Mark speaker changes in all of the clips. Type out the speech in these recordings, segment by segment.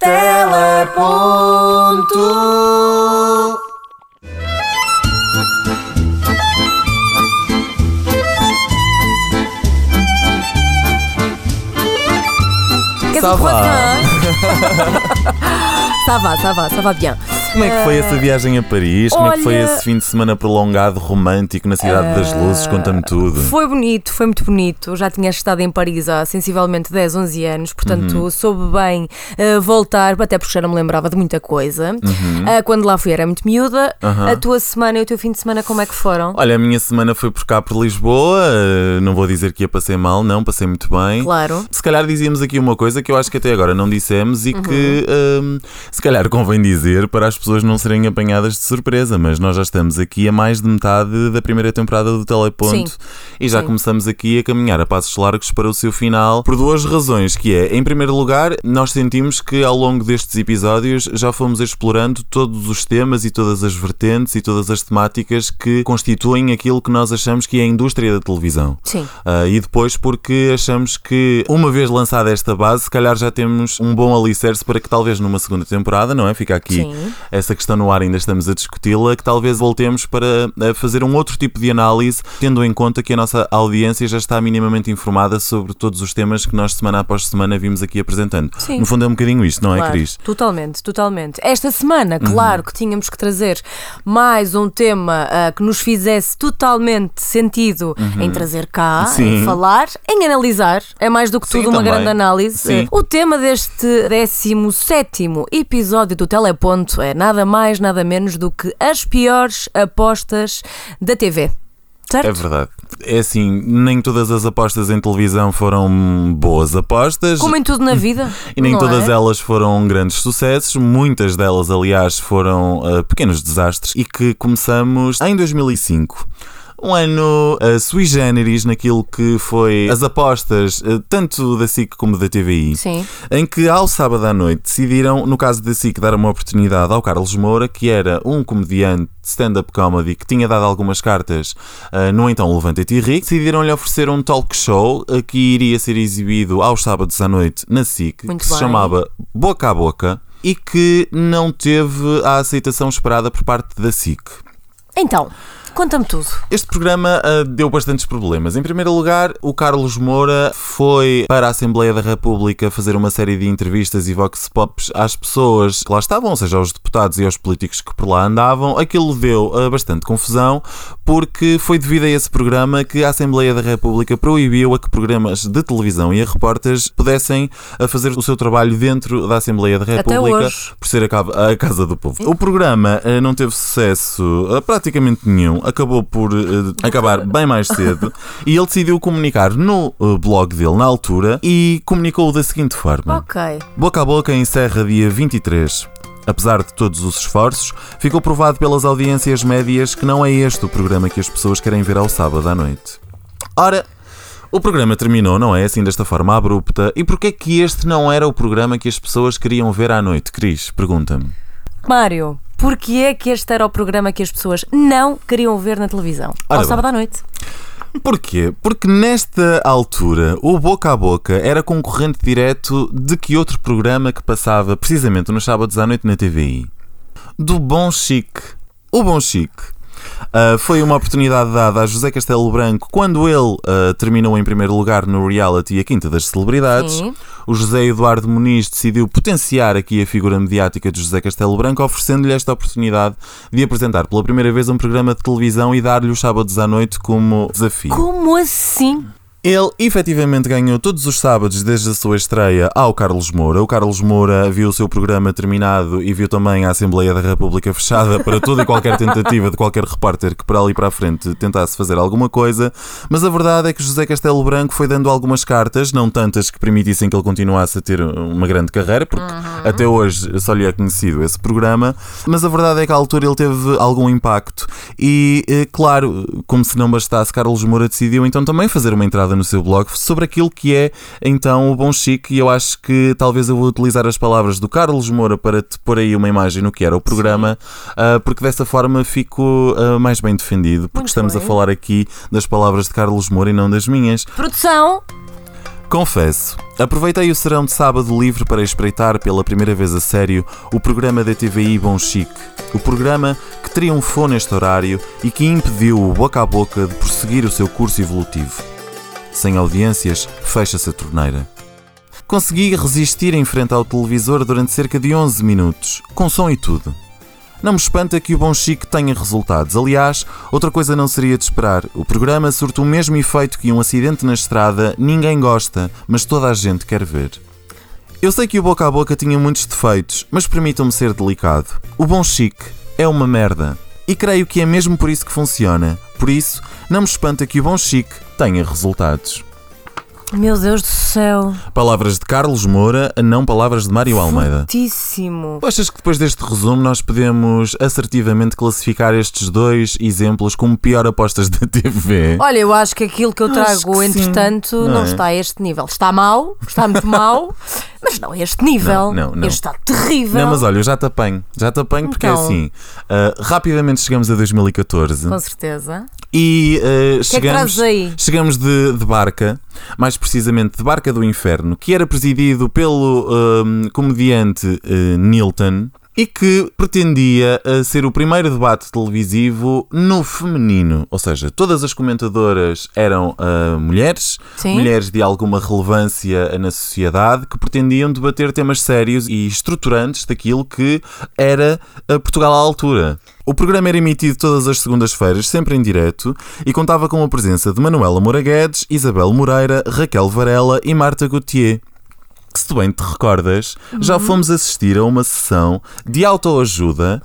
Speaker 1: Teleponto.
Speaker 2: Ça va.
Speaker 3: Ça va, ça va, ça va bien.
Speaker 2: Como é que foi essa viagem a Paris? Como é que foi
Speaker 3: olha-
Speaker 2: esse fim de semana prolongado, romântico, na Cidade das Luzes? Conta-me tudo.
Speaker 3: Foi bonito, foi muito bonito. Já tinha estado em Paris há sensivelmente 10, 11 anos, portanto
Speaker 2: Uhum.
Speaker 3: soube bem eh, voltar, até porque já não me lembrava de muita coisa. Ah, quando lá fui era muito miúda.
Speaker 2: Uhum.
Speaker 3: A tua semana e o teu fim de semana, como é que foram?
Speaker 2: Olha, a minha semana foi por cá por Lisboa. eh, Não vou dizer que ia passei mal, não, passei muito bem.
Speaker 3: Claro.
Speaker 2: Se calhar dizíamos aqui uma coisa que eu acho que até agora não dissemos e que hum, se calhar convém dizer para as pessoas não serem apanhadas de surpresa, mas nós já estamos aqui a mais de metade da primeira temporada do Teleponto
Speaker 3: Sim.
Speaker 2: e já
Speaker 3: Sim.
Speaker 2: começamos aqui a caminhar a passos largos para o seu final por duas razões, que é, em primeiro lugar, nós sentimos que ao longo destes episódios já fomos explorando todos os temas e todas as vertentes e todas as temáticas que constituem aquilo que nós achamos que é a indústria da televisão.
Speaker 3: Sim.
Speaker 2: Ah, e depois porque achamos que, uma vez lançada esta base, se calhar já temos um bom alicerce para que talvez numa segunda temporada, não é? Fica aqui
Speaker 3: Sim.
Speaker 2: Essa questão no ar, ainda estamos a discuti-la, que talvez voltemos para ah, fazer um outro tipo de análise, tendo em conta que a nossa audiência já está minimamente informada sobre todos os temas que nós, semana após semana, vimos aqui apresentando.
Speaker 3: Sim.
Speaker 2: No fundo é um bocadinho isto, não é,
Speaker 3: Claro,
Speaker 2: Cris?
Speaker 3: Totalmente, totalmente. Esta semana,
Speaker 2: Uhum.
Speaker 3: claro que tínhamos que trazer mais um tema ah, que nos fizesse totalmente sentido em trazer cá,
Speaker 2: Uhum. Sim.
Speaker 3: em falar, em analisar. É mais do que
Speaker 2: Sim,
Speaker 3: tudo uma
Speaker 2: também.
Speaker 3: grande análise.
Speaker 2: Sim.
Speaker 3: O tema deste 17 episódio do Teleponto é nada mais, nada menos do que as piores apostas da TV. Certo?
Speaker 2: É verdade. É assim, nem todas as apostas em televisão foram boas apostas.
Speaker 3: Como em tudo na vida.
Speaker 2: E nem todas
Speaker 3: é?
Speaker 2: elas foram grandes sucessos, muitas delas, aliás, foram ah, pequenos desastres e que começamos em 2005. Um ano ah, sui generis naquilo que foi as apostas, ah, tanto da SIC como da TVI,
Speaker 3: Sim.
Speaker 2: em que ao sábado à noite decidiram, no caso da SIC, dar uma oportunidade ao Carlos Moura, que era um comediante de stand-up comedy que tinha dado algumas cartas ah, no então Levanta-te e Ri, decidiram-lhe oferecer um talk show ah, que iria ser exibido aos sábados à noite na SIC,
Speaker 3: Muito
Speaker 2: que se
Speaker 3: bem.
Speaker 2: chamava Boca a Boca e que não teve a aceitação esperada por parte da SIC.
Speaker 3: Então, conta-me tudo.
Speaker 2: Este programa ah, deu bastantes problemas. Em primeiro lugar, o Carlos Moura foi para a Assembleia da República fazer uma série de entrevistas e vox pops às pessoas que lá estavam, ou seja, aos deputados e aos políticos que por lá andavam. Aquilo deu ah, bastante confusão, porque foi devido a esse programa que a Assembleia da República proibiu a que programas de televisão e a repórteres pudessem ah, fazer o seu trabalho dentro da Assembleia da República por ser a a Casa do Povo. O programa não teve sucesso praticamente nenhum, acabou por eh, acabar bem mais cedo e ele decidiu comunicar no eh, blog dele na altura e comunicou da seguinte forma:
Speaker 3: Ok.
Speaker 2: Boca a Boca encerra dia 23. Apesar de todos os esforços, ficou provado pelas audiências médias que não é este o programa que as pessoas querem ver ao sábado à noite. Ora, o programa terminou, não é? Assim, desta forma abrupta. E porquê que este não era o programa que as pessoas queriam ver à noite? Cris, pergunta-me.
Speaker 3: Mário, porquê é que este era o programa que as pessoas não queriam ver na televisão?
Speaker 2: Ora
Speaker 3: Ao
Speaker 2: bem.
Speaker 3: sábado à noite.
Speaker 2: Porquê? Porque nesta altura o Boca a Boca era concorrente direto de que outro programa que passava precisamente nos sábados à noite na TVI? Do Bom Chique. O Bom Chique. Ah, foi uma oportunidade dada a José Castelo Branco quando ele ah, terminou em primeiro lugar no reality A Quinta das Celebridades.
Speaker 3: Sim.
Speaker 2: O José Eduardo Muniz decidiu potenciar aqui a figura mediática de José Castelo Branco, oferecendo-lhe esta oportunidade de apresentar pela primeira vez um programa de televisão e dar-lhe os sábados à noite como desafio.
Speaker 3: Como assim?
Speaker 2: Ele efetivamente ganhou todos os sábados desde a sua estreia ao Carlos Moura. O Carlos Moura viu o seu programa terminado e viu também a Assembleia da República fechada para toda e qualquer tentativa de qualquer repórter que para ali para a frente tentasse fazer alguma coisa. Mas a verdade é que José Castelo Branco foi dando algumas cartas, não tantas que permitissem que ele continuasse a ter uma grande carreira, porque até hoje só lhe é conhecido esse programa. Mas a verdade é que à altura ele teve algum impacto. E, eh, claro, como se não bastasse, Carlos Moura decidiu então também fazer uma entrada no seu blog sobre aquilo que é então o Bom Chique. E eu acho que talvez eu vou utilizar as palavras do Carlos Moura para te pôr aí uma imagem no que era o programa, ah, porque dessa forma fico ah, mais bem defendido, porque
Speaker 3: Muito
Speaker 2: estamos a
Speaker 3: bem.
Speaker 2: falar aqui das palavras de Carlos Moura e não das minhas.
Speaker 3: Produção?
Speaker 2: Confesso, aproveitei o serão de sábado livre para espreitar pela primeira vez a sério o programa da TVI Bom Chique. O programa que triunfou neste horário e que impediu o boca a boca de prosseguir o seu curso evolutivo. Sem audiências, fecha-se a torneira. Consegui resistir em frente ao televisor durante cerca de 11 minutos, com som e tudo. Não me espanta que o Bom Chique tenha resultados. Aliás, outra coisa não seria de esperar. O programa surte o mesmo efeito que um acidente na estrada, ninguém gosta, mas toda a gente quer ver. Eu sei que o Boca a Boca tinha muitos defeitos, mas permitam-me ser delicado. O Bom Chique é uma merda. E creio que é mesmo por isso que funciona. Por isso, não me espanta que o Bom Chique tenha resultados.
Speaker 3: Meu Deus do céu.
Speaker 2: Palavras de Carlos Moura, não palavras de Mário Almeida.
Speaker 3: Fortíssimo.
Speaker 2: Tu achas que depois deste resumo nós podemos assertivamente classificar estes dois exemplos como pior apostas da TV?
Speaker 3: Olha, eu acho que aquilo que eu trago,
Speaker 2: que
Speaker 3: entretanto,
Speaker 2: não
Speaker 3: não
Speaker 2: é?
Speaker 3: está a este nível. Está mau, está muito mau, mas não a este nível.
Speaker 2: Não, não, não.
Speaker 3: Este está terrível.
Speaker 2: Não, mas olha, eu já te apanho. Já te apanho porque é
Speaker 3: Então.
Speaker 2: assim. ah, rapidamente chegamos a 2014
Speaker 3: Com certeza.
Speaker 2: e
Speaker 3: que
Speaker 2: chegamos,
Speaker 3: aí?
Speaker 2: chegamos de, de barca, mais precisamente de Barca do Inferno, que era presidido pelo ah, comediante ah, Nilton. E que pretendia ah, ser o primeiro debate televisivo no feminino. Ou seja, todas as comentadoras eram ah, mulheres,
Speaker 3: Sim.
Speaker 2: mulheres de alguma relevância na sociedade que pretendiam debater temas sérios e estruturantes daquilo que era a Portugal à altura. O programa era emitido todas as segundas-feiras, sempre em direto, e contava com a presença de Manuela Moura Guedes, Isabel Moreira, Raquel Varela e Marta Gauthier. Que se tu bem te recordas, já fomos assistir a uma sessão de autoajuda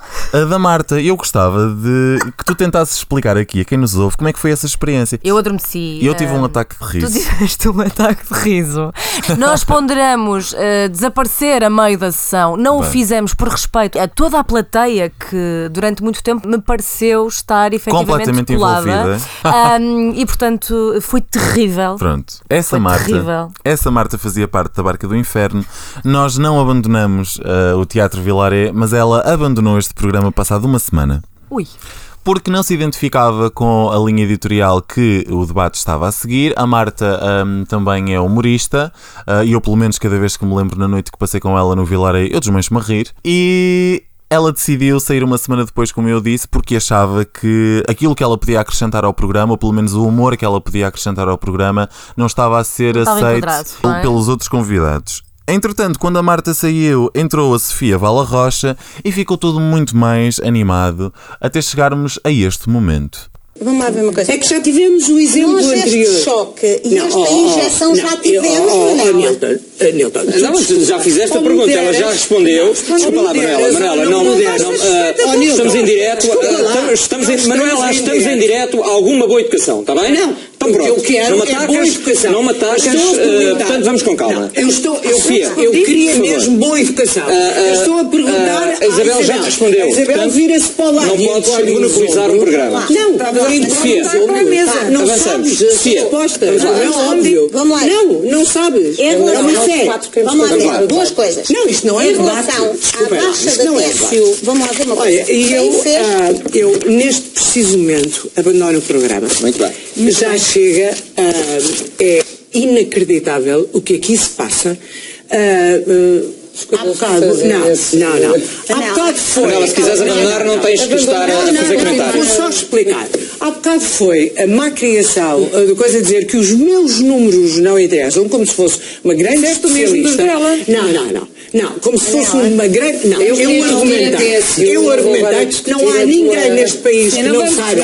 Speaker 2: da Marta. Eu gostava de que tu tentasses explicar aqui a quem nos ouve como é que foi essa experiência.
Speaker 3: Eu adormeci.
Speaker 2: E eu tive um
Speaker 3: ah,
Speaker 2: ataque de
Speaker 3: Tu
Speaker 2: riso.
Speaker 3: tiveste um ataque de riso. Nós ponderamos ah, desaparecer a meio da sessão. Não o
Speaker 2: Bem.
Speaker 3: fizemos por respeito a toda a plateia que durante muito tempo me pareceu estar efetivamente colada. Ahm, e portanto foi terrível.
Speaker 2: Pronto, essa
Speaker 3: Foi
Speaker 2: Marta,
Speaker 3: terrível.
Speaker 2: essa Marta fazia parte da Barca do Inferno. Nós não abandonamos ah, o Teatro Vilaré, mas ela abandonou este programa passado uma semana.
Speaker 3: Ui.
Speaker 2: Porque não se identificava com a linha editorial que o debate estava a seguir. A Marta ahm, também é humorista, ah, e eu, pelo menos, cada vez que me lembro na noite que passei com ela no Vilaré, eu desmancho-me a rir. E ela decidiu sair uma semana depois, como eu disse, porque achava que aquilo que ela podia acrescentar ao programa, ou pelo menos o humor que ela podia acrescentar ao programa, não estava a ser
Speaker 3: estava
Speaker 2: aceito
Speaker 3: é?
Speaker 2: pelos outros convidados. Entretanto, quando a Marta saiu, entrou a Sofia Vala Rocha e ficou tudo muito mais animado até chegarmos a este momento.
Speaker 1: Vamos lá ver uma coisa.
Speaker 4: É que já tivemos o exemplo
Speaker 1: Nós este
Speaker 4: anterior.
Speaker 1: choque e
Speaker 4: Não,
Speaker 1: esta
Speaker 4: oh, oh,
Speaker 1: injeção
Speaker 4: não,
Speaker 1: já tivemos,
Speaker 4: oh, oh,
Speaker 1: não?
Speaker 4: Nilton, eh, Nilton,
Speaker 5: Não, já fizeste a pergunta, ela já respondeu. Desculpa lá, Manuela,
Speaker 4: deras,
Speaker 5: Manuela,
Speaker 4: não,
Speaker 5: não, estamos em direto, estamos, em, Manuela,
Speaker 4: estamos em
Speaker 5: direto a alguma boa educação, está bem?
Speaker 4: Não,
Speaker 5: então
Speaker 4: o que
Speaker 5: pronto.
Speaker 4: eu quero
Speaker 5: não
Speaker 4: é boa educação.
Speaker 5: não me
Speaker 4: a
Speaker 5: ah,
Speaker 4: perguntar.
Speaker 5: portanto vamos com calma.
Speaker 4: Não, eu estou, eu,
Speaker 5: Sofia,
Speaker 4: eu queria mesmo boa educação.
Speaker 5: Ah, ah,
Speaker 4: eu estou a perguntar.
Speaker 5: ah,
Speaker 4: à
Speaker 5: a Isabel já respondeu,
Speaker 4: A Isabel vira-se para o lado.
Speaker 5: não
Speaker 4: e
Speaker 5: podes monopolizar o programa.
Speaker 4: Não,
Speaker 5: Sofia.
Speaker 4: Não sabes
Speaker 5: vamos lá.
Speaker 4: Não é óbvio.
Speaker 1: Vamos lá.
Speaker 4: Não, não sabes.
Speaker 1: Em
Speaker 4: É
Speaker 1: relação,
Speaker 4: uma fé.
Speaker 1: vamos lá ver, duas coisas.
Speaker 4: Não, isto não é
Speaker 1: Em
Speaker 4: debate.
Speaker 1: relação
Speaker 4: Desculpa,
Speaker 1: à baixa da
Speaker 4: não é
Speaker 1: TSU, vamos lá ver uma coisa.
Speaker 4: Olha, e ah, eu, neste preciso momento, abandono o programa.
Speaker 5: Muito bem.
Speaker 4: Já chega, ah, é inacreditável o que aqui se passa. Ah, ah, Há bocado, não, não, não. Há bocado foi.
Speaker 5: Se quiseres abandonar, não tens que estar a
Speaker 4: Não,
Speaker 5: fazer comentários.
Speaker 4: Vou só explicar. Há bocado foi a má criação de coisa a dizer que os meus números não interessam, como se fosse uma grande
Speaker 6: Disseste o mesmo dos
Speaker 4: especialista.
Speaker 6: dela.
Speaker 4: Não, não, não. Não, como se fosse uma grande. Não,
Speaker 6: Eu
Speaker 4: eu, argumentei.
Speaker 6: dizer que
Speaker 4: Eu
Speaker 6: eu
Speaker 4: argumentei
Speaker 6: agora
Speaker 4: que não há ninguém
Speaker 6: tua-
Speaker 4: neste país que
Speaker 6: não
Speaker 4: não saiba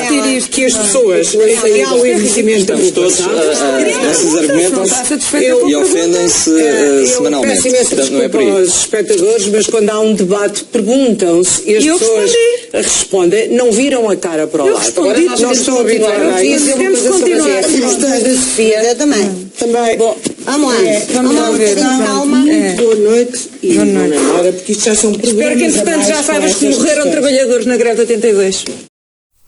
Speaker 4: que as
Speaker 6: Não.
Speaker 4: pessoas.
Speaker 6: Não.
Speaker 4: Há o envelhecimento da
Speaker 5: Estamos
Speaker 4: população.
Speaker 5: nossos argumentos
Speaker 6: Não
Speaker 4: Eu-
Speaker 5: e ofendem-se
Speaker 4: Eh, eu
Speaker 5: semanalmente.
Speaker 4: peço
Speaker 5: Portanto, não é por
Speaker 4: desculpa
Speaker 5: aí.
Speaker 4: aos espectadores, mas quando há um debate perguntam-se e as
Speaker 6: E eu
Speaker 4: pessoas respondem, não viram a cara para o
Speaker 6: Eu
Speaker 4: lado. Agora
Speaker 6: nós
Speaker 4: não
Speaker 6: continuar.
Speaker 4: habituada a
Speaker 6: Eu
Speaker 4: isso.
Speaker 6: que continuar.
Speaker 4: Da Sofia
Speaker 1: Eu também.
Speaker 4: também.
Speaker 1: Vamos lá.
Speaker 4: é,
Speaker 1: Vamos lá
Speaker 6: lá
Speaker 1: um bocadinho, calma.
Speaker 4: muito boa noite e
Speaker 6: Boa
Speaker 4: boa
Speaker 6: noite.
Speaker 4: hora, porque isto já são
Speaker 6: Espero
Speaker 4: programas
Speaker 6: que, entretanto, já saibas que morreram trabalhadores na greve de 82.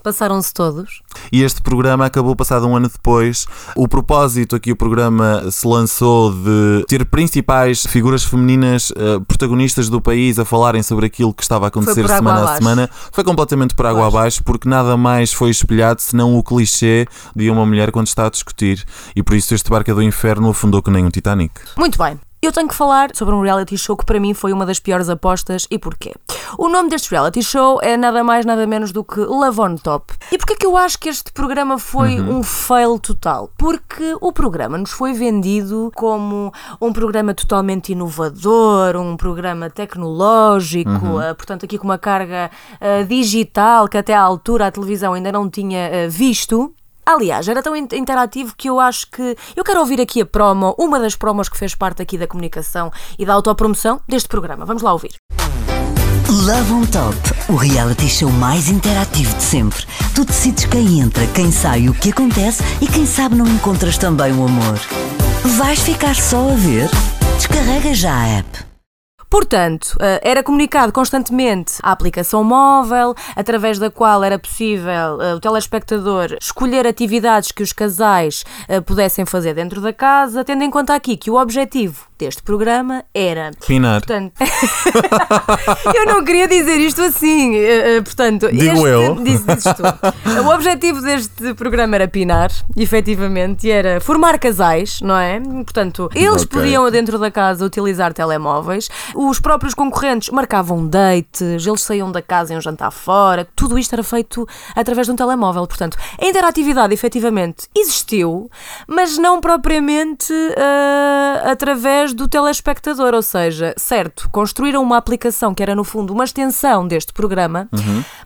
Speaker 3: Passaram-se todos.
Speaker 2: E este programa acabou passado um ano depois. O propósito aqui, o programa se lançou de ter principais figuras femininas eh, protagonistas do país a falarem sobre aquilo que estava a acontecer semana a
Speaker 3: abaixo.
Speaker 2: semana. Foi completamente por água
Speaker 3: Pois.
Speaker 2: abaixo, porque nada mais foi espelhado senão o clichê de uma mulher quando está a discutir. E por isso este barco do inferno afundou que nem um Titanic.
Speaker 3: Muito bem. Eu tenho que falar sobre um reality show que para mim foi uma das piores apostas e porquê. O nome deste reality show é nada mais nada menos do que Love on Top. E porquê que eu acho que este programa foi um fail total? Porque o programa nos foi vendido como um programa totalmente inovador, um programa tecnológico, eh, portanto aqui com uma carga eh, digital que até à altura a televisão ainda não tinha eh, visto. Aliás, era tão in- interativo que eu acho que. Eu quero ouvir aqui a promo, uma das promos que fez parte aqui da comunicação e da autopromoção deste programa. Vamos lá ouvir.
Speaker 6: Love on Top, o reality show mais interativo de sempre. Tu decides quem entra, quem sai, o que acontece e quem sabe não encontras também o amor. Vais ficar só a ver? Descarrega já a app.
Speaker 3: Portanto, eh, era comunicado constantemente a aplicação móvel, através da qual era possível eh, o telespectador escolher atividades que os casais eh, pudessem fazer dentro da casa, tendo em conta aqui que o objetivo deste programa era
Speaker 2: Pinar.
Speaker 3: Portanto, eu não queria dizer isto assim. Portanto,
Speaker 2: Digo
Speaker 3: este,
Speaker 2: eu.
Speaker 3: Dizes tu. O objetivo deste programa era pinar, efetivamente, e era formar casais, não é? Portanto, eles
Speaker 2: Ok.
Speaker 3: podiam dentro da casa utilizar telemóveis, os próprios concorrentes marcavam dates, eles saíam da casa em um jantar fora, tudo isto era feito através de um telemóvel. Portanto, a interatividade efetivamente existiu, mas não propriamente eh, através do telespectador. Ou seja, certo, construíram uma aplicação que era no fundo uma extensão deste programa,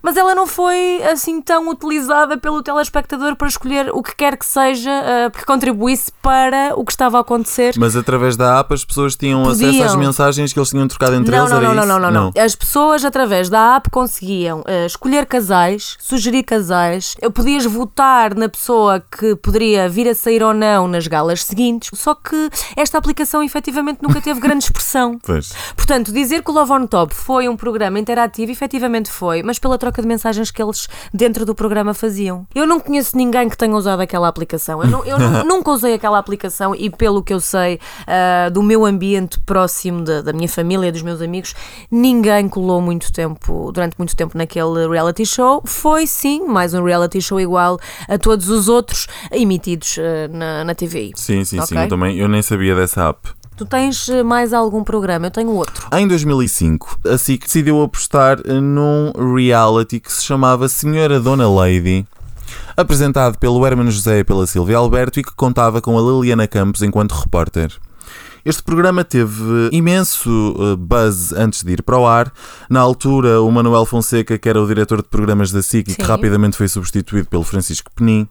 Speaker 3: mas ela não foi assim tão utilizada pelo telespectador para escolher o que quer que seja eh, que contribuísse para o que estava a acontecer.
Speaker 2: Mas através da app as pessoas tinham acesso às
Speaker 3: Podiam.
Speaker 2: mensagens que eles tinham trocado entre
Speaker 3: não,
Speaker 2: eles?
Speaker 3: não, não, não, não, não, não. As pessoas, através da app, conseguiam eh, escolher casais, sugerir casais, podias votar na pessoa que poderia vir a sair ou não nas galas seguintes, só que esta aplicação efetivamente nunca teve grande expressão.
Speaker 2: Pois.
Speaker 3: Portanto, dizer que o Love on Top foi um programa interativo, efetivamente foi, mas pela troca de mensagens que eles dentro do programa faziam. Eu não conheço ninguém que tenha usado aquela aplicação. Eu, não- eu nu- nunca usei aquela aplicação e, pelo que eu sei ah, do meu ambiente próximo, da, da minha família, dos meus amigos, ninguém colou muito tempo, durante muito tempo naquele reality show. Foi sim mais um reality show igual a todos os outros emitidos ah, na, na TVI.
Speaker 2: Sim, sim, sim.
Speaker 3: Ok?
Speaker 2: Eu também eu nem sabia dessa app.
Speaker 3: Tu tens eh, mais algum programa? Eu tenho outro.
Speaker 2: Em 2005, a SIC decidiu apostar num reality que se chamava Senhora Dona Lady, apresentado pelo Hermano José e pela Silvia Alberto e que contava com a Liliana Campos enquanto repórter. Este programa teve imenso eh, buzz antes de ir para o ar. Na altura, o Manuel Fonseca, que era o diretor de programas da SIC e que
Speaker 3: Sim.
Speaker 2: rapidamente foi substituído pelo Francisco Penin,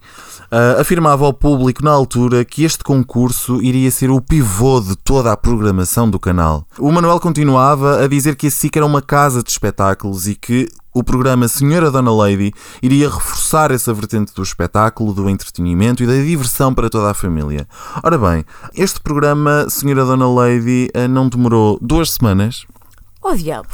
Speaker 2: eh, afirmava ao público na altura que este concurso iria ser o pivô de toda a programação do canal. O Manuel continuava a dizer que a SIC era uma casa de espetáculos e que o programa Senhora Dona Lady iria reforçar essa vertente do espetáculo, do entretenimento e da diversão para toda a família. Ora bem, este programa Senhora Dona Lady eh, não demorou duas semanas.
Speaker 3: Oh diabo!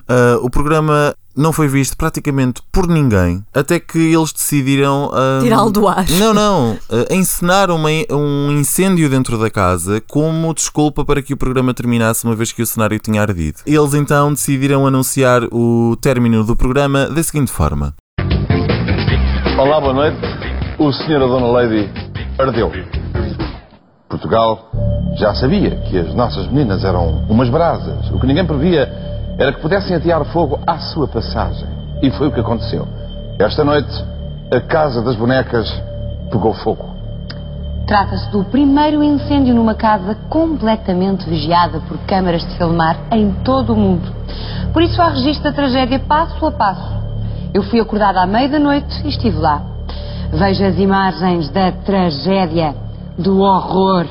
Speaker 2: Uh, o programa não foi visto praticamente por ninguém, até que eles decidiram. uh,
Speaker 3: Tirá-lo do ar.
Speaker 2: Não, não. uh, encenar uma- um incêndio dentro da casa como desculpa para que o programa terminasse, uma vez que o cenário tinha ardido. Eles então decidiram anunciar o término do programa da seguinte forma:
Speaker 7: Olá, boa noite. O Sr. a Dona Lady ardeu. Portugal já sabia que as nossas meninas eram umas brasas. O que ninguém previa era que pudessem atear fogo à sua passagem. E foi o que aconteceu. Esta noite, a Casa das Bonecas pegou fogo.
Speaker 8: Trata-se do primeiro incêndio numa casa completamente vigiada por câmaras de filmar em todo o mundo. Por isso há registro da tragédia passo a passo. Eu fui acordada à meia da noite e estive lá. Veja as imagens da tragédia, do horror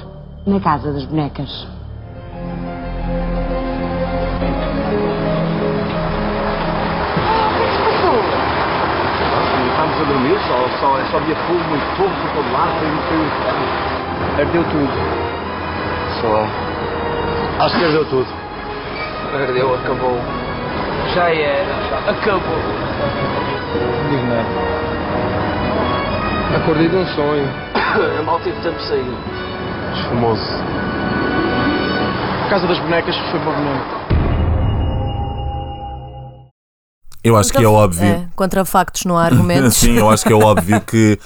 Speaker 8: na Casa das Bonecas.
Speaker 9: Só, só, só havia fogo, muito fogo por todo lado, foi, foi um inferno. Ardeu tudo. Só. Acho que ardeu tudo. Ardeu, acabou. Já era, já acabou. Não digo nada.
Speaker 10: Acordei de um sonho.
Speaker 9: Eu mal tive tempo de sair.
Speaker 10: Esfumoso. A Casa das Bonecas foi para veneno.
Speaker 2: Eu acho que é óbvio.
Speaker 3: É, contra factos não há argumentos.
Speaker 2: Sim, eu acho que é óbvio que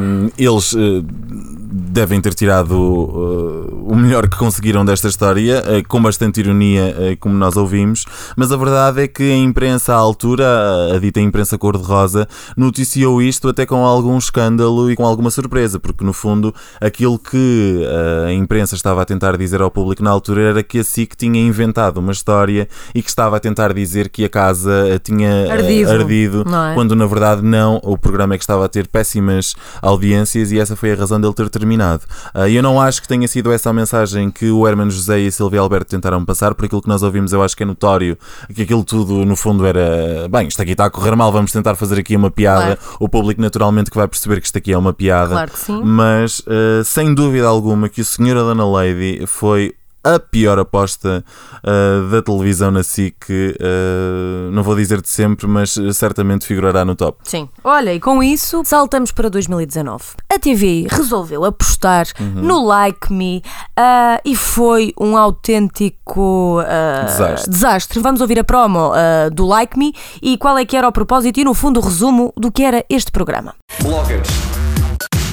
Speaker 2: hum, eles uh, devem ter tirado uh, o melhor que conseguiram desta história, uh, com bastante ironia, como nós ouvimos, mas a verdade é que a imprensa à altura, a, a dita imprensa cor-de-rosa, noticiou isto até com algum escândalo e com alguma surpresa, porque no fundo aquilo que a imprensa estava a tentar dizer ao público na altura era que a SIC tinha inventado uma história e que estava a tentar dizer que a casa tinha
Speaker 3: Ardido,
Speaker 2: ardido
Speaker 3: não é?
Speaker 2: quando na verdade não, o programa é que estava a ter péssimas audiências e essa foi a razão dele ter terminado. Ah, eu não acho que tenha sido essa a mensagem que o Hermano José e a Silvia Alberto tentaram passar, por aquilo que nós ouvimos, eu acho que é notório que aquilo tudo no fundo era bem, isto aqui está a correr mal, vamos tentar fazer aqui uma piada.
Speaker 3: Claro.
Speaker 2: O público naturalmente que vai perceber que isto aqui é uma piada.
Speaker 3: Claro que sim.
Speaker 2: Mas ah, sem dúvida alguma que o Senhor Dona Lady foi a pior aposta uh, da televisão na SIC, uh, não vou dizer de sempre, mas certamente figurará no top.
Speaker 3: Sim. Olha, e com isso saltamos para 2019. A TV resolveu apostar no Like Me uh, e foi um autêntico uh,
Speaker 2: Desastre.
Speaker 3: desastre. Vamos ouvir a promo uh, do Like Me e qual é que era o propósito e no fundo o resumo do que era este programa.
Speaker 11: Bloggers,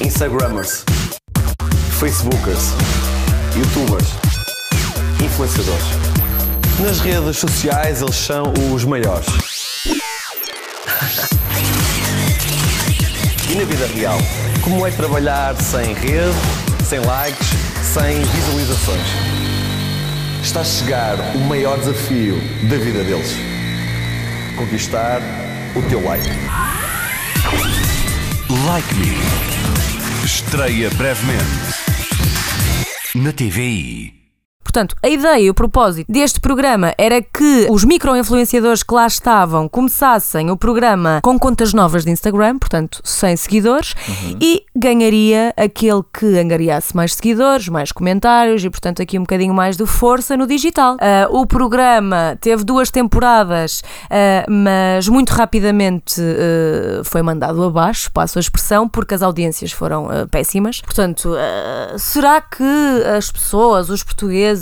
Speaker 11: Instagrammers, Facebookers, Youtubers, influenciadores. Nas redes sociais eles são os maiores. E na vida real, como é trabalhar sem rede, sem likes, sem visualizações? Está a chegar o maior desafio da vida deles. Conquistar o teu like.
Speaker 12: Like Me. Estreia brevemente. Na TVI.
Speaker 3: Portanto, a ideia e o propósito deste programa era que os micro-influenciadores que lá estavam começassem o programa com contas novas de Instagram, portanto, sem seguidores, e ganharia aquele que angariasse mais seguidores, mais comentários e, portanto, aqui um bocadinho mais de força no digital. Ah, o programa teve duas temporadas, ah, mas muito rapidamente ah, foi mandado abaixo, passo a expressão, porque as audiências foram péssimas. Portanto, será que as pessoas, os portugueses,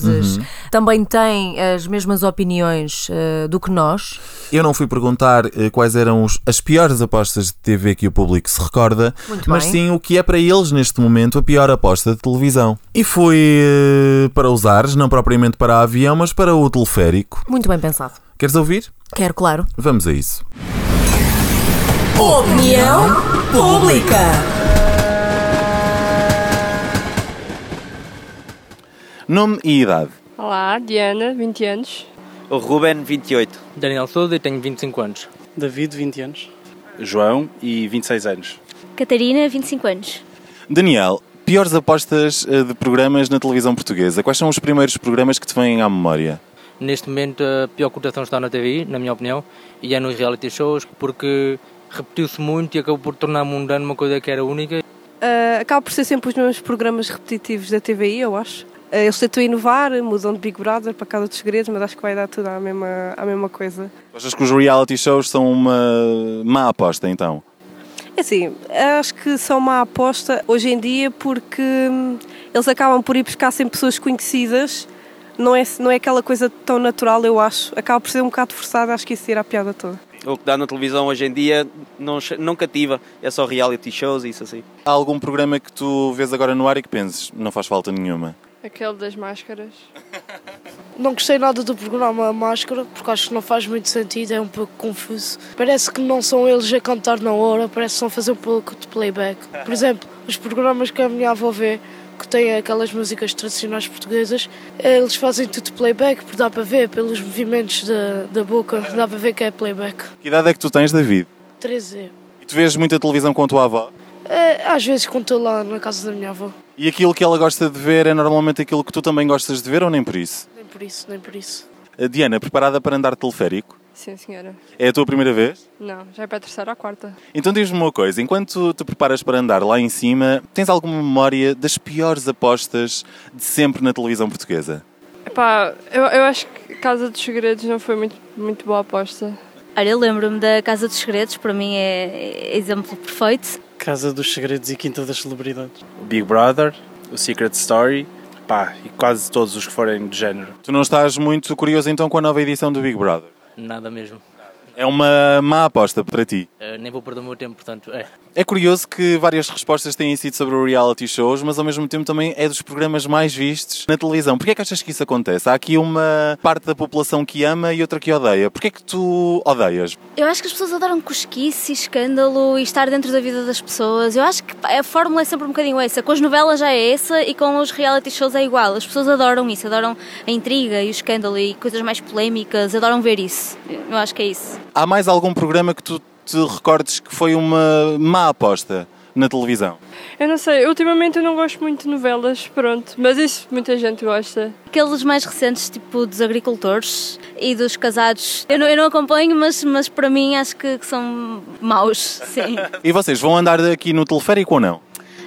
Speaker 3: também têm as mesmas opiniões ah, do que nós?
Speaker 2: Eu não fui perguntar eh, quais eram os- as piores apostas de TV que o público se recorda,
Speaker 3: Muito
Speaker 2: mas
Speaker 3: bem.
Speaker 2: sim o que é para eles neste momento a pior aposta de televisão. E foi eh, para os ares, não propriamente para avião, mas para o teleférico.
Speaker 3: Muito bem pensado.
Speaker 2: Queres ouvir?
Speaker 3: Quero, claro.
Speaker 2: Vamos a isso.
Speaker 3: Opinião pública.
Speaker 2: Nome e idade.
Speaker 13: Olá, Diana, 20 anos.
Speaker 14: O Ruben, 28.
Speaker 15: Daniel Souza e tenho 25 anos.
Speaker 16: David, 20 anos.
Speaker 17: João e 26 anos.
Speaker 18: Catarina, 25 anos.
Speaker 2: Daniel, piores apostas eh, de programas na televisão portuguesa. Quais são os primeiros programas que te vêm à memória?
Speaker 15: Neste momento a pior cotação está na TVI, na minha opinião, e é nos reality shows, porque repetiu-se muito e acabou por tornar mundano uma coisa que era única.
Speaker 13: Uh, acaba por ser sempre os mesmos programas repetitivos da TVI, eu acho. Uh, eles tentam inovar, mudam de Big Brother para Casa dos Segredos, mas acho que vai dar tudo à mesma, à mesma coisa.
Speaker 2: Achas que os reality shows são uma má aposta, então?
Speaker 13: É assim, acho que são uma aposta hoje em dia porque hum, eles acabam por ir buscar sempre pessoas conhecidas. Não é, não é aquela coisa tão natural, eu acho. Acaba por ser um bocado forçado, acho que isso tira a piada toda.
Speaker 14: O que dá na televisão hoje em dia não, não cativa, é só reality shows e isso assim.
Speaker 2: Há algum programa que tu vês agora no ar e que penses, não faz falta nenhuma?
Speaker 13: Aquele das máscaras.
Speaker 19: Não gostei nada do programa Máscara, porque acho que não faz muito sentido, é um pouco confuso. Parece que não são eles a cantar na hora, parece que estão a fazer um pouco de playback. Por exemplo, os programas que a minha avó vê, que têm aquelas músicas tradicionais portuguesas, eles fazem tudo playback, porque dá para ver pelos movimentos da, da boca, dá para ver que é playback.
Speaker 2: Que idade é que tu tens, David?
Speaker 19: 13.
Speaker 2: E tu vês muita televisão com a tua avó?
Speaker 19: É, às vezes quando estou lá na casa da minha avó,
Speaker 2: E aquilo que ela gosta de ver é normalmente aquilo que tu também gostas de ver ou nem por isso?
Speaker 19: nem por isso, nem por isso.
Speaker 2: A Diana, preparada para andar teleférico?
Speaker 13: Sim, senhora.
Speaker 2: É a tua primeira vez?
Speaker 13: Não, já é para a terceira ou a quarta.
Speaker 2: Então diz-me uma coisa, enquanto te preparas para andar lá em cima, tens alguma memória das piores apostas de sempre na televisão portuguesa?
Speaker 13: Epá, eu, eu acho que Casa dos Segredos não foi muito, muito boa aposta.
Speaker 18: Olha, eu lembro-me da Casa dos Segredos, para mim é, é exemplo perfeito.
Speaker 10: Casa dos Segredos e Quinta das Celebridades.
Speaker 17: O Big Brother, o Secret Story, pá, e quase todos os que forem de género.
Speaker 2: Tu não estás muito curioso então com a nova edição do Big Brother?
Speaker 15: Nada mesmo.
Speaker 2: É uma má aposta para ti.
Speaker 15: Eh, nem vou perder o meu tempo, portanto, é.
Speaker 2: É curioso que várias respostas têm sido sobre o reality shows, mas ao mesmo tempo também é dos programas mais vistos na televisão. Porquê é que achas que isso acontece? Há aqui uma parte da população que ama e outra que odeia. Porquê é que tu odeias?
Speaker 18: Eu acho que as pessoas adoram cosquice, escândalo e estar dentro da vida das pessoas. Eu acho que a fórmula é sempre um bocadinho essa. Com as novelas já é essa e com os reality shows é igual. As pessoas adoram isso, adoram a intriga e o escândalo e coisas mais polémicas, adoram ver isso. Eu acho que é isso.
Speaker 2: Há mais algum programa que tu te recordes que foi uma má aposta na televisão?
Speaker 16: Eu não sei, ultimamente eu não gosto muito de novelas, pronto, mas isso muita gente gosta.
Speaker 18: Aqueles mais recentes, tipo dos agricultores e dos casados, eu não, eu não acompanho, mas, mas para mim acho que, que são maus, sim.
Speaker 2: E vocês vão andar aqui no teleférico ou não?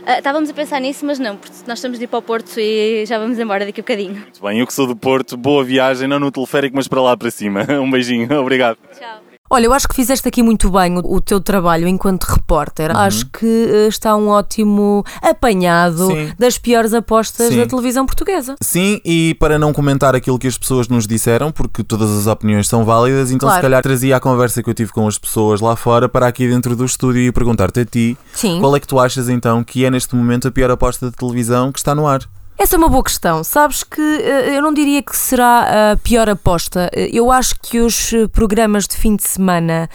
Speaker 18: Ah, estávamos a pensar nisso, mas não, porque nós estamos de ir para o Porto e já vamos embora daqui a bocadinho.
Speaker 2: Muito bem, eu que sou do Porto, boa viagem, não no teleférico, mas para lá para cima. Um beijinho, obrigado.
Speaker 18: Tchau.
Speaker 3: Olha, eu acho que fizeste aqui muito bem o, o teu trabalho enquanto repórter.
Speaker 2: Uhum.
Speaker 3: Acho que eh, está um ótimo apanhado
Speaker 2: Sim.
Speaker 3: das piores apostas
Speaker 2: Sim.
Speaker 3: da televisão portuguesa.
Speaker 2: Sim, e para não comentar aquilo que as pessoas nos disseram, porque todas as opiniões são válidas, então
Speaker 3: Claro.
Speaker 2: se calhar trazia a conversa que eu tive com as pessoas lá fora para aqui dentro do estúdio e perguntar-te a ti
Speaker 3: Sim.
Speaker 2: qual é que tu achas então que é neste momento a pior aposta de televisão que está no ar.
Speaker 3: Essa é uma boa questão. Sabes que eh, eu não diria que será a pior aposta. Eh, Eu acho que os eh, programas de fim de semana,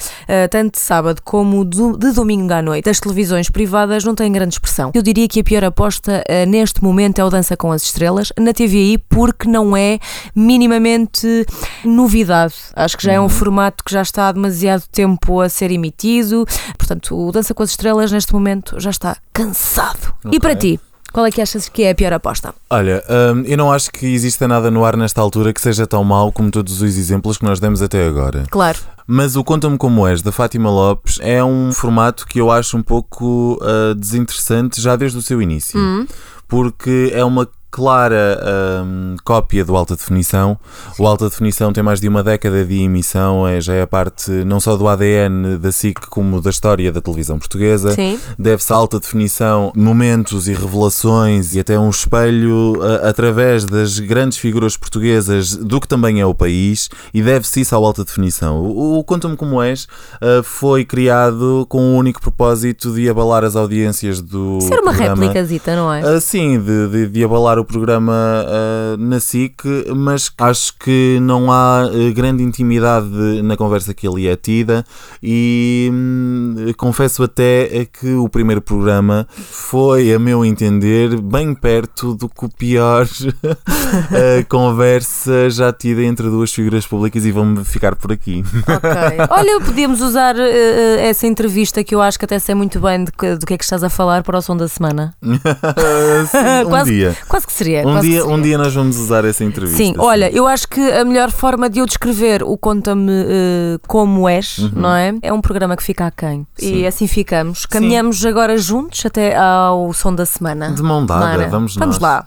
Speaker 3: tanto de sábado como de domingo à noite, das televisões privadas, não têm grande expressão. Eu diria que a pior aposta neste momento é o Dança com as Estrelas, na TVI, porque não é minimamente novidade. Acho que já é um formato que já está há demasiado tempo a ser emitido. Portanto, o Dança com as Estrelas neste momento já está cansado. E
Speaker 2: Ok.
Speaker 3: para ti? Qual é que achas que é a pior aposta?
Speaker 2: Olha, hum, eu não acho que exista nada no ar nesta altura que seja tão mau como todos os exemplos que nós demos até agora.
Speaker 3: Claro.
Speaker 2: Mas o Conta-me Como És, da Fátima Lopes, é um formato que eu acho um pouco ah, desinteressante já desde o seu início.
Speaker 3: Hum.
Speaker 2: Porque é uma clara hum, cópia do Alta Definição. O Alta Definição tem mais de uma década de emissão, é, já é parte não só do ADN da SIC como da história da televisão portuguesa.
Speaker 3: Sim.
Speaker 2: Deve-se à alta definição momentos e revelações e até um espelho a- através das grandes figuras portuguesas do que também é o país e deve-se isso à alta definição. O, o Conta-me Como És ah, foi criado com o único propósito de abalar as audiências do
Speaker 3: Ser uma
Speaker 2: programa.
Speaker 3: réplicazita, não é?
Speaker 2: Ah, sim, de, de, de abalar o programa ah, na SIC, mas acho que não há eh, grande intimidade na conversa que ali é tida e hum, confesso até é que o primeiro programa foi, a meu entender, bem perto do que o pior conversa já tida entre duas figuras públicas e vamos ficar por aqui.
Speaker 3: Olha, podíamos usar eh, eh, essa entrevista que eu acho que até sei muito bem de que- do que é que estás a falar para o som da semana.
Speaker 2: Sim, um
Speaker 3: Quase-
Speaker 2: dia.
Speaker 3: quase que seria,
Speaker 2: Um dia,
Speaker 3: seria.
Speaker 2: um dia nós vamos usar essa entrevista.
Speaker 3: Sim, olha, eu acho que a melhor forma de eu descrever o Conta-me eh, Como És,
Speaker 2: Uhum.
Speaker 3: não é? É um programa que fica aquém.
Speaker 2: Sim.
Speaker 3: E assim ficamos. Caminhamos agora juntos até ao som da semana.
Speaker 2: De mão dada,
Speaker 3: era?
Speaker 2: vamos
Speaker 3: Vamos lá.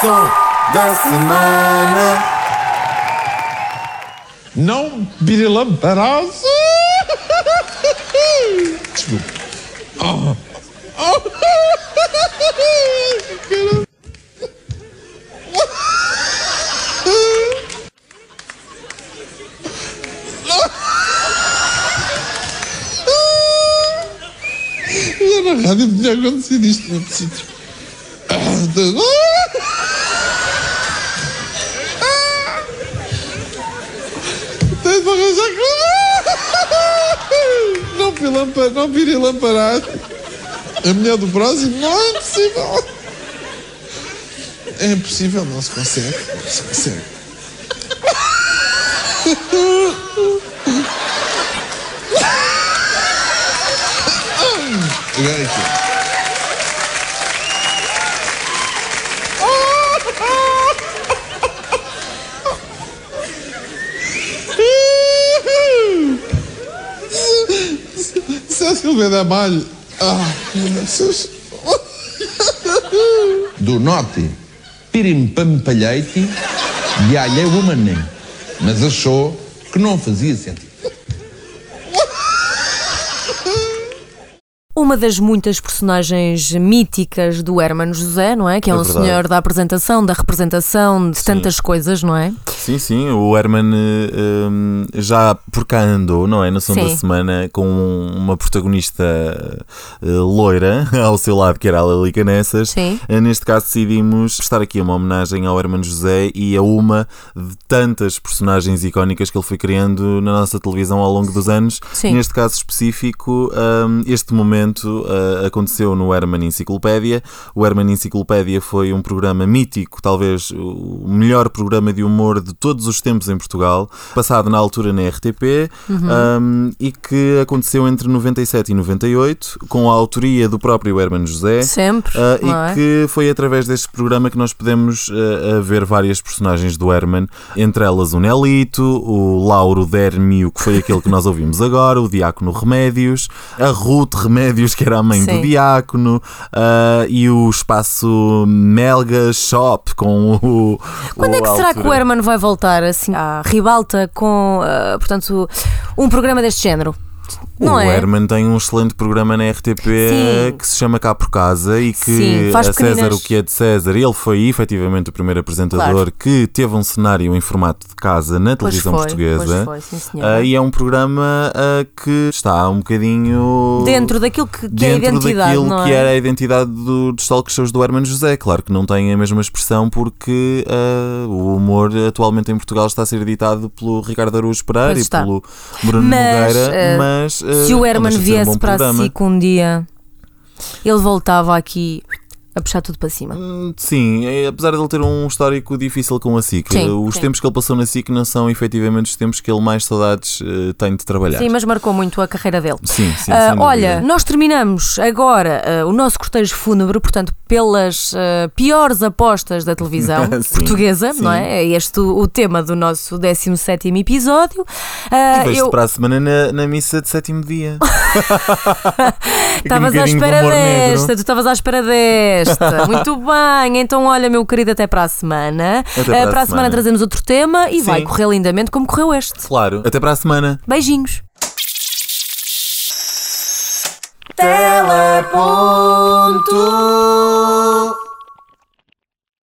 Speaker 2: Som da semana.
Speaker 20: Não pirilamparás. Desculpa. Oh. Caramba. Já na rádio tinha acontecido isto, preciso. Ah, Tens de arranjar com... Não pirilamparar. A mulher do próximo não é impossível. É impossível, não se consegue. Não se consegue. Agora aqui. Se a Silvia da Malho. Ah, meu Deus.
Speaker 21: Do norte, pirimpampalheite de alheio mané, mas achou que não fazia sentido.
Speaker 3: Uma das muitas personagens míticas do Hermano José, não é? Que é,
Speaker 2: É
Speaker 3: um
Speaker 2: verdade.
Speaker 3: senhor da apresentação, da representação, de tantas coisas, não é?
Speaker 2: Sim, sim, o Herman hum, já por cá andou, não é? Na Som da
Speaker 3: Sim.
Speaker 2: Semana, com uma protagonista eh, loira ao seu lado, que era a Lali Canessas.
Speaker 3: Sim.
Speaker 2: Eh, Neste caso decidimos prestar aqui uma homenagem ao Hermano José e a uma de tantas personagens icónicas que ele foi criando na nossa televisão ao longo dos anos.
Speaker 3: Sim.
Speaker 2: Neste caso específico, hum, este momento uh, aconteceu no Herman Enciclopédia. O Herman Enciclopédia foi um programa mítico, talvez o melhor programa de humor de todos os tempos em Portugal, passado na altura na RTP
Speaker 3: Uhum.
Speaker 2: um, e que aconteceu entre 97 e 98, com a autoria do próprio Herman José.
Speaker 3: Sempre,
Speaker 2: Uh,
Speaker 3: não é?
Speaker 2: e que foi através deste programa que nós podemos uh, ver várias personagens do Herman, entre elas o Nelito, o Lauro Dermio, que foi aquele que nós ouvimos agora, o Diácono Remédios, a Ruth Remédios, que era a mãe
Speaker 3: Sim.
Speaker 2: do Diácono, uh, e o espaço Melga Shop com o.
Speaker 3: Quando é que será que o Herman vai voltar assim à ribalta com, ah, portanto, um programa deste género? Não
Speaker 2: o
Speaker 3: é?
Speaker 2: Herman tem um excelente programa na RTP
Speaker 3: Sim.
Speaker 2: que se chama Cá por Casa e que
Speaker 3: Sim,
Speaker 2: a César
Speaker 3: pequeninas-
Speaker 2: o que é de César, ele foi efetivamente o primeiro apresentador
Speaker 3: Claro.
Speaker 2: que teve um cenário em formato de casa na
Speaker 3: Pois
Speaker 2: televisão
Speaker 3: foi,
Speaker 2: portuguesa.
Speaker 3: pois foi, sim.
Speaker 2: Ah, e é um programa ah, que está um bocadinho
Speaker 3: Dentro daquilo que, que é a
Speaker 2: dentro
Speaker 3: identidade,
Speaker 2: daquilo
Speaker 3: não
Speaker 2: que
Speaker 3: é?
Speaker 2: era a identidade do, dos talk shows do Hermano José. Claro que não tem a mesma expressão porque ah, o humor atualmente em Portugal está a ser editado pelo Ricardo Araújo Pereira
Speaker 3: Pois
Speaker 2: e pelo Bruno
Speaker 3: Mas,
Speaker 2: Nogueira,
Speaker 3: eh,
Speaker 2: mas
Speaker 3: se
Speaker 2: ah,
Speaker 3: o Herman
Speaker 2: um
Speaker 3: viesse
Speaker 2: bom
Speaker 3: para. SIC um dia, ele voltava aqui a puxar tudo para cima.
Speaker 2: Sim, é, apesar de ele ter um histórico difícil com a SIC,
Speaker 3: Sim,
Speaker 2: os
Speaker 3: sim.
Speaker 2: tempos que ele passou na SIC não são efetivamente os tempos que ele mais saudades eh, tem de trabalhar.
Speaker 3: Sim, mas marcou muito a carreira dele.
Speaker 2: Sim, sim,
Speaker 3: Ah,
Speaker 2: sem dúvida.
Speaker 3: olha, nós terminamos agora ah, o nosso cortejo fúnebre, portanto, pelas ah, piores apostas da televisão
Speaker 2: Sim,
Speaker 3: portuguesa, não é? É este o, tema do nosso 17 episódio. Ah,
Speaker 2: E vejo-te
Speaker 3: eu
Speaker 2: para a semana na, na missa de sétimo dia.
Speaker 3: estavas à espera desta, tu estavas à espera desta. Muito bem, então olha, meu querido, até para a semana.
Speaker 2: Até
Speaker 3: Ah,
Speaker 2: para a
Speaker 3: para a semana
Speaker 2: semana.
Speaker 3: trazemos outro tema e vai
Speaker 2: Sim.
Speaker 3: correr lindamente como correu este.
Speaker 2: Claro. Até para a semana.
Speaker 3: Beijinhos.
Speaker 22: Teleponto.